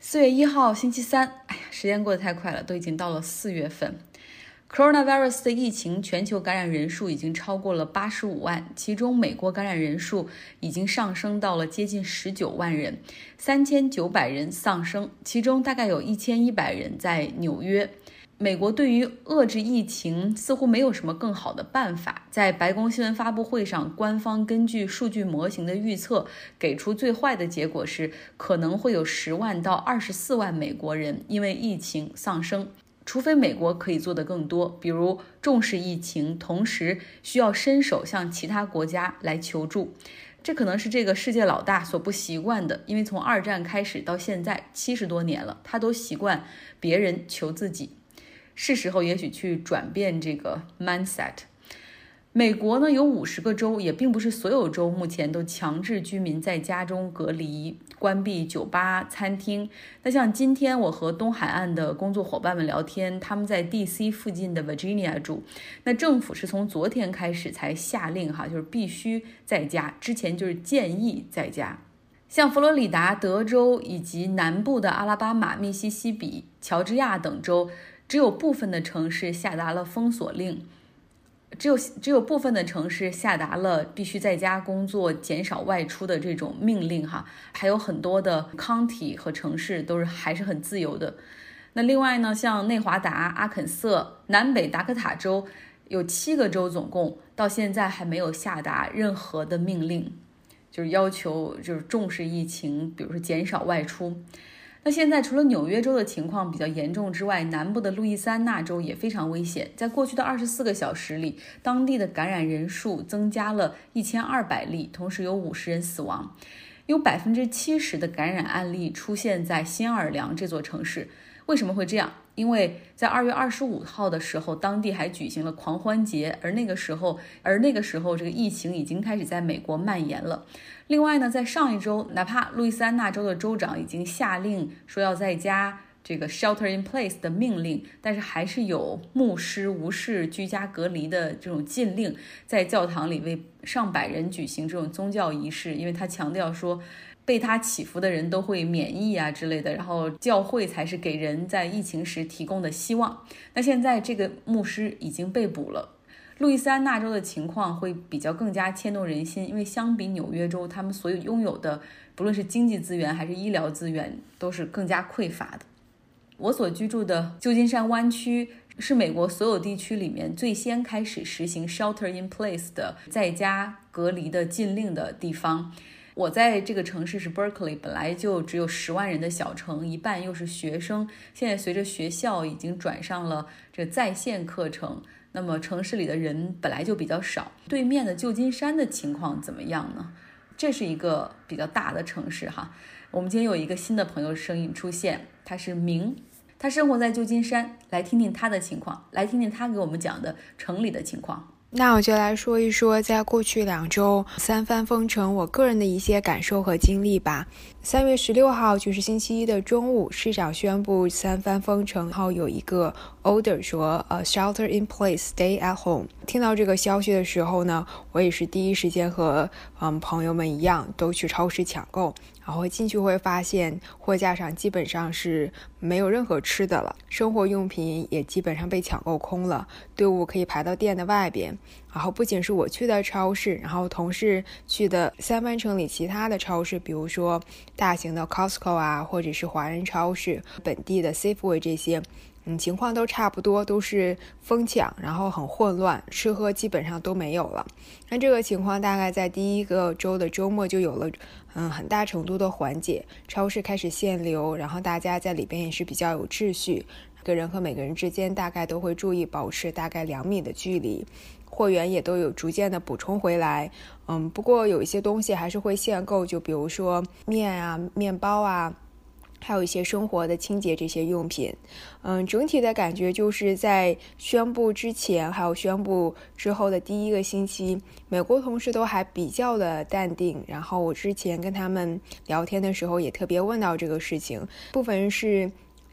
四月一号，星期三。哎呀，时间过得太快了，都已经到了四月份。Coronavirus 的疫情，全球感染人数已经超过了八十五万，其中美国感染人数已经上升到了接近十九万人，三千九百人丧生，其中大概有一千一百人在纽约。美国对于遏制疫情似乎没有什么更好的办法。在白宫新闻发布会上，官方根据数据模型的预测，给出最坏的结果是可能会有十万到二十四万美国人因为疫情丧生。除非美国可以做得更多，比如重视疫情，同时需要伸手向其他国家来求助。这可能是这个世界老大所不习惯的，因为从二战开始到现在七十多年了，他都习惯别人求自己。是时候也许去转变这个 mindset。美国呢有五十个州，也并不是所有州目前都强制居民在家中隔离、关闭酒吧、餐厅。那像今天我和东海岸的工作伙伴们聊天，他们在 D.C. 附近的 Virginia 住，那政府是从昨天开始才下令哈，就是必须在家，之前就是建议在家。像佛罗里达、德州以及南部的阿拉巴马、密西西比、乔治亚等州。只有部分的城市下达了封锁令，只有只有部分的城市下达了必须在家工作、减少外出的这种命令哈，还有很多的 county 和城市都是还是很自由的。那另外呢，像内华达、阿肯色、南北达科塔州，有七个州总共到现在还没有下达任何的命令，就是要求就是重视疫情，比如说减少外出。那现在除了纽约州的情况比较严重之外，南部的路易斯安那州也非常危险。在过去的二十四个小时里，当地的感染人数增加了一千二百例，同时有五十人死亡，有百分之七十的感染案例出现在新奥尔良这座城市。为什么会这样？因为在二月二十五号的时候，当地还举行了狂欢节，而那个时候，而那个时候，这个疫情已经开始在美国蔓延了。另外呢，在上一周，哪怕路易斯安那州的州长已经下令说要在家这个 shelter in place 的命令，但是还是有牧师无视居家隔离的这种禁令，在教堂里为上百人举行这种宗教仪式，因为他强调说。被他祈福的人都会免疫啊之类的，然后教会才是给人在疫情时提供的希望。那现在这个牧师已经被捕了。路易斯安那州的情况会比较更加牵动人心，因为相比纽约州，他们所有拥有的不论是经济资源还是医疗资源都是更加匮乏的。我所居住的旧金山湾区是美国所有地区里面最先开始实行 shelter in place 的在家隔离的禁令的地方。我在这个城市是 Berkeley，本来就只有十万人的小城，一半又是学生。现在随着学校已经转上了这在线课程，那么城市里的人本来就比较少。对面的旧金山的情况怎么样呢？这是一个比较大的城市哈。我们今天有一个新的朋友声音出现，他是明，他生活在旧金山，来听听他的情况，来听听他给我们讲的城里的情况。那我就来说一说，在过去两周三番封城，我个人的一些感受和经历吧。三月十六号就是星期一的中午，市长宣布三番封城，然后有一个 order 说，呃，shelter in place，stay at home。听到这个消息的时候呢，我也是第一时间和嗯朋友们一样，都去超市抢购。然后进去会发现，货架上基本上是没有任何吃的了，生活用品也基本上被抢购空了，队伍可以排到店的外边。然后不仅是我去的超市，然后同事去的三番城里其他的超市，比如说大型的 Costco 啊，或者是华人超市、本地的 Safeway 这些。嗯，情况都差不多，都是疯抢，然后很混乱，吃喝基本上都没有了。那这个情况大概在第一个周的周末就有了，嗯，很大程度的缓解。超市开始限流，然后大家在里边也是比较有秩序，个人和每个人之间大概都会注意保持大概两米的距离，货源也都有逐渐的补充回来。嗯，不过有一些东西还是会限购，就比如说面啊、面包啊。还有一些生活的清洁这些用品，嗯，整体的感觉就是在宣布之前，还有宣布之后的第一个星期，美国同事都还比较的淡定。然后我之前跟他们聊天的时候，也特别问到这个事情，部分是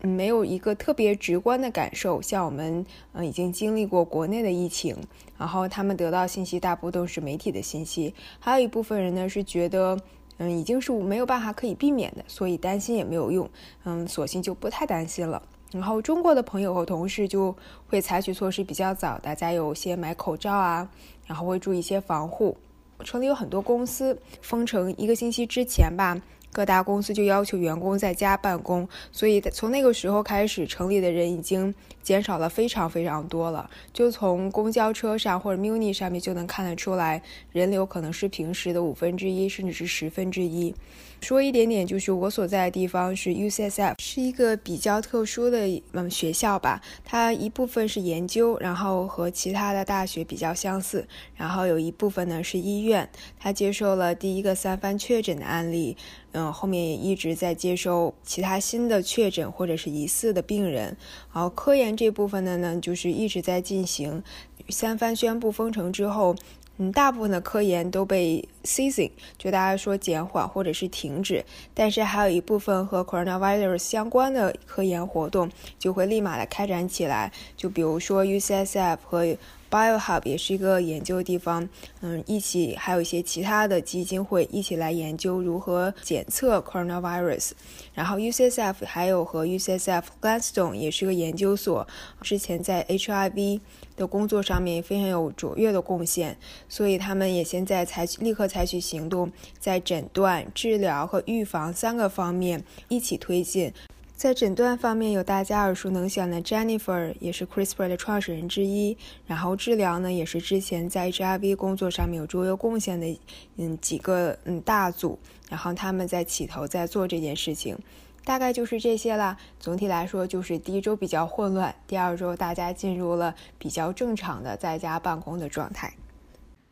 没有一个特别直观的感受，像我们嗯已经经历过国内的疫情，然后他们得到信息大部分都是媒体的信息，还有一部分人呢是觉得。嗯，已经是没有办法可以避免的，所以担心也没有用，嗯，索性就不太担心了。然后中国的朋友和同事就会采取措施比较早，大家有些买口罩啊，然后会注意一些防护。城里有很多公司封城一个星期之前吧。各大公司就要求员工在家办公，所以从那个时候开始，城里的人已经减少了非常非常多了。就从公交车上或者 Muni 上面就能看得出来，人流可能是平时的五分之一，甚至是十分之一。说一点点，就是我所在的地方是 UCSF，是一个比较特殊的嗯学校吧。它一部分是研究，然后和其他的大学比较相似，然后有一部分呢是医院。它接受了第一个三番确诊的案例，嗯，后面也一直在接收其他新的确诊或者是疑似的病人。然后科研这部分的呢，就是一直在进行。三番宣布封城之后。嗯，大部分的科研都被 ceasing，就大家说减缓或者是停止，但是还有一部分和 coronavirus 相关的科研活动就会立马的开展起来，就比如说 UCSF 和 BioHub 也是一个研究的地方，嗯，一起还有一些其他的基金会一起来研究如何检测 coronavirus。然后 UCSF 还有和 UCSF Gladstone 也是个研究所，之前在 HIV 的工作上面非常有卓越的贡献，所以他们也现在采取立刻采取行动，在诊断、治疗和预防三个方面一起推进。在诊断方面，有大家耳熟能详的 Jennifer，也是 CRISPR 的创始人之一。然后治疗呢，也是之前在 HIV 工作上面有卓越贡献的，嗯，几个嗯大组。然后他们在起头在做这件事情，大概就是这些啦。总体来说，就是第一周比较混乱，第二周大家进入了比较正常的在家办公的状态。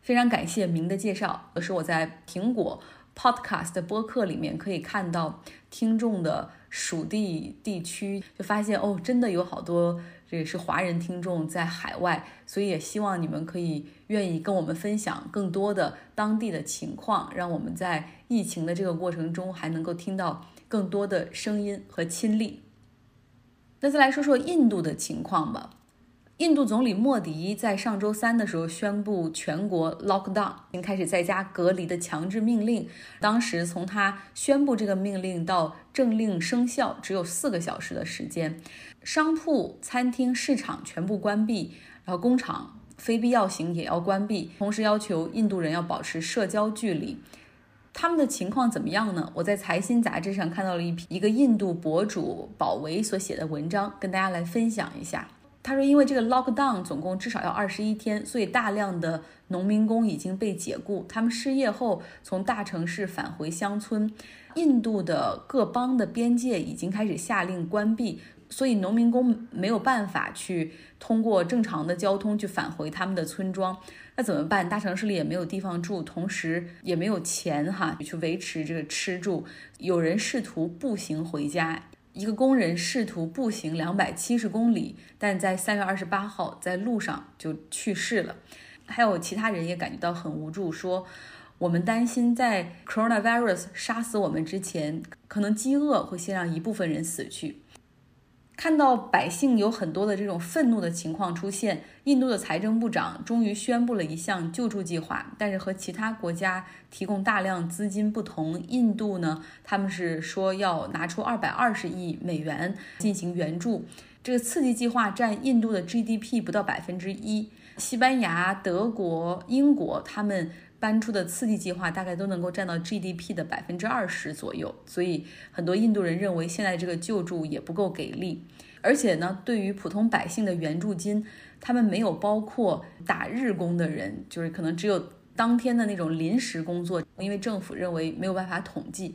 非常感谢明的介绍，是我在苹果 Podcast 的播客里面可以看到听众的。属地地区就发现哦，真的有好多这个是华人听众在海外，所以也希望你们可以愿意跟我们分享更多的当地的情况，让我们在疫情的这个过程中还能够听到更多的声音和亲历。那再来说说印度的情况吧。印度总理莫迪在上周三的时候宣布全国 lockdown，已经开始在家隔离的强制命令。当时从他宣布这个命令到政令生效只有四个小时的时间，商铺、餐厅、市场全部关闭，然后工厂非必要型也要关闭，同时要求印度人要保持社交距离。他们的情况怎么样呢？我在财新杂志上看到了一篇一个印度博主宝维所写的文章，跟大家来分享一下。他说，因为这个 lockdown 总共至少要二十一天，所以大量的农民工已经被解雇。他们失业后从大城市返回乡村。印度的各邦的边界已经开始下令关闭，所以农民工没有办法去通过正常的交通去返回他们的村庄。那怎么办？大城市里也没有地方住，同时也没有钱哈去维持这个吃住。有人试图步行回家。一个工人试图步行两百七十公里，但在三月二十八号在路上就去世了。还有其他人也感觉到很无助，说我们担心在 coronavirus 杀死我们之前，可能饥饿会先让一部分人死去。看到百姓有很多的这种愤怒的情况出现，印度的财政部长终于宣布了一项救助计划。但是和其他国家提供大量资金不同，印度呢，他们是说要拿出二百二十亿美元进行援助。这个刺激计划占印度的 GDP 不到百分之一。西班牙、德国、英国他们。搬出的刺激计划大概都能够占到 GDP 的百分之二十左右，所以很多印度人认为现在这个救助也不够给力，而且呢，对于普通百姓的援助金，他们没有包括打日工的人，就是可能只有当天的那种临时工作，因为政府认为没有办法统计。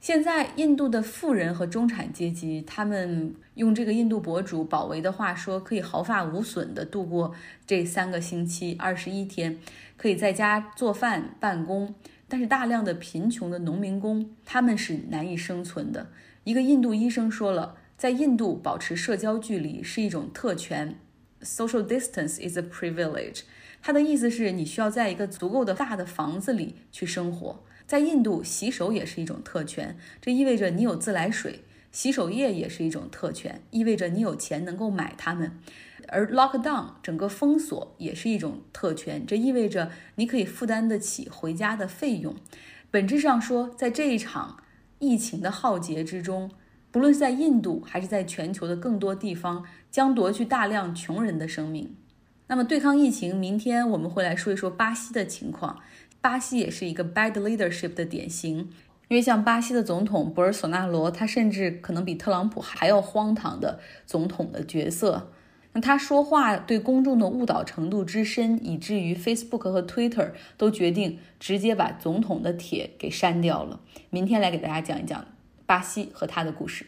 现在印度的富人和中产阶级，他们用这个印度博主宝维的话说，可以毫发无损地度过这三个星期二十一天，可以在家做饭办公。但是大量的贫穷的农民工，他们是难以生存的。一个印度医生说了，在印度保持社交距离是一种特权，social distance is a privilege。他的意思是你需要在一个足够的大的房子里去生活。在印度，洗手也是一种特权，这意味着你有自来水；洗手液也是一种特权，意味着你有钱能够买它们。而 lockdown 整个封锁也是一种特权，这意味着你可以负担得起回家的费用。本质上说，在这一场疫情的浩劫之中，不论是在印度还是在全球的更多地方，将夺去大量穷人的生命。那么，对抗疫情，明天我们会来说一说巴西的情况。巴西也是一个 bad leadership 的典型。因为像巴西的总统博尔索纳罗，他甚至可能比特朗普还要荒唐的总统的角色。那他说话对公众的误导程度之深，以至于 Facebook 和 Twitter 都决定直接把总统的帖给删掉了。明天来给大家讲一讲巴西和他的故事。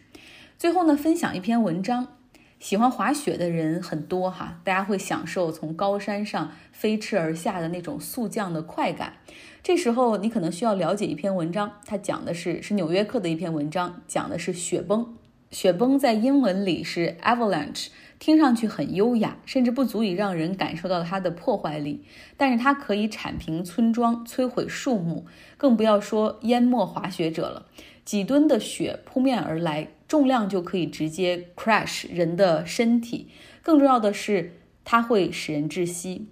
最后呢，分享一篇文章。喜欢滑雪的人很多哈，大家会享受从高山上飞驰而下的那种速降的快感。这时候你可能需要了解一篇文章，它讲的是是《纽约客》的一篇文章，讲的是雪崩。雪崩在英文里是 avalanche，听上去很优雅，甚至不足以让人感受到它的破坏力。但是它可以铲平村庄，摧毁树木，更不要说淹没滑雪者了。几吨的雪扑面而来，重量就可以直接 crash 人的身体。更重要的是，它会使人窒息。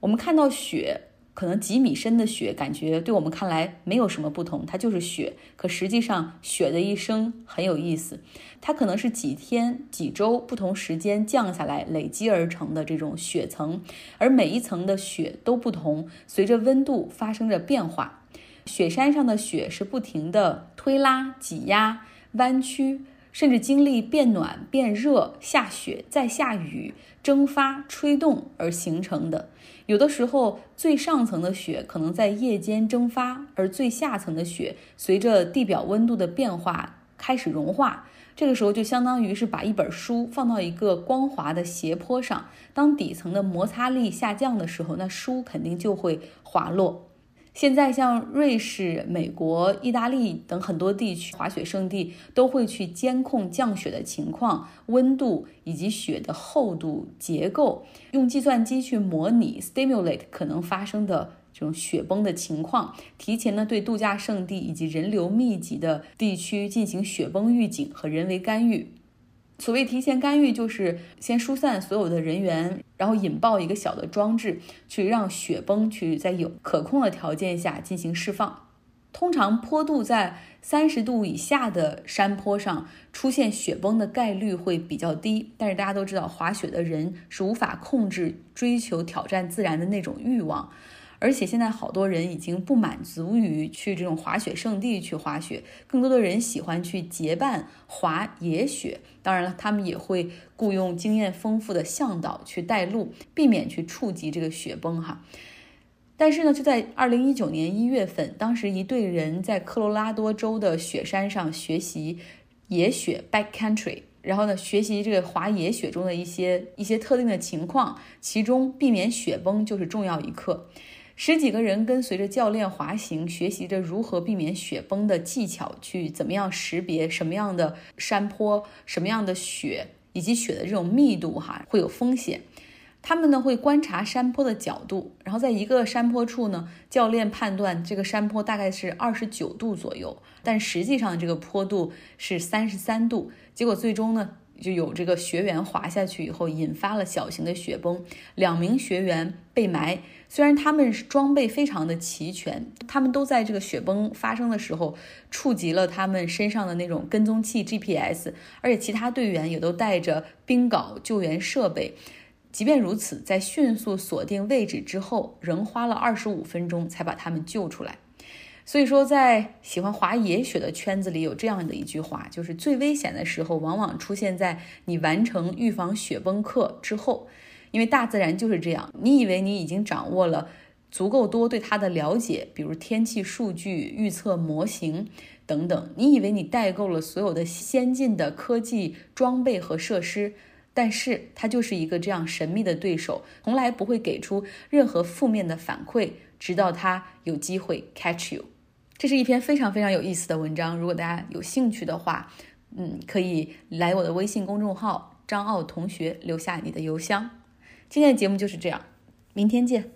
我们看到雪。可能几米深的雪，感觉对我们看来没有什么不同，它就是雪。可实际上，雪的一生很有意思，它可能是几天、几周不同时间降下来累积而成的这种雪层，而每一层的雪都不同，随着温度发生着变化。雪山上的雪是不停的推拉、挤压、弯曲，甚至经历变暖、变热、下雪、再下雨、蒸发、吹动而形成的。有的时候，最上层的雪可能在夜间蒸发，而最下层的雪随着地表温度的变化开始融化。这个时候就相当于是把一本书放到一个光滑的斜坡上，当底层的摩擦力下降的时候，那书肯定就会滑落。现在，像瑞士、美国、意大利等很多地区滑雪胜地都会去监控降雪的情况、温度以及雪的厚度、结构，用计算机去模拟 （stimulate） 可能发生的这种雪崩的情况，提前呢对度假胜地以及人流密集的地区进行雪崩预警和人为干预。所谓提前干预，就是先疏散所有的人员，然后引爆一个小的装置，去让雪崩去在有可控的条件下进行释放。通常坡度在三十度以下的山坡上出现雪崩的概率会比较低，但是大家都知道，滑雪的人是无法控制追求挑战自然的那种欲望。而且现在好多人已经不满足于去这种滑雪胜地去滑雪，更多的人喜欢去结伴滑野雪。当然了，他们也会雇佣经验丰富的向导去带路，避免去触及这个雪崩哈。但是呢，就在二零一九年一月份，当时一队人在科罗拉多州的雪山上学习野雪 （backcountry），然后呢，学习这个滑野雪中的一些一些特定的情况，其中避免雪崩就是重要一课。十几个人跟随着教练滑行，学习着如何避免雪崩的技巧，去怎么样识别什么样的山坡、什么样的雪以及雪的这种密度，哈会有风险。他们呢会观察山坡的角度，然后在一个山坡处呢，教练判断这个山坡大概是二十九度左右，但实际上这个坡度是三十三度。结果最终呢。就有这个学员滑下去以后，引发了小型的雪崩，两名学员被埋。虽然他们装备非常的齐全，他们都在这个雪崩发生的时候触及了他们身上的那种跟踪器 GPS，而且其他队员也都带着冰镐救援设备。即便如此，在迅速锁定位置之后，仍花了二十五分钟才把他们救出来。所以说，在喜欢滑野雪的圈子里，有这样的一句话，就是最危险的时候，往往出现在你完成预防雪崩课之后，因为大自然就是这样。你以为你已经掌握了足够多对它的了解，比如天气数据、预测模型等等，你以为你代购了所有的先进的科技装备和设施，但是它就是一个这样神秘的对手，从来不会给出任何负面的反馈，直到它有机会 catch you。这是一篇非常非常有意思的文章，如果大家有兴趣的话，嗯，可以来我的微信公众号张奥同学留下你的邮箱。今天的节目就是这样，明天见。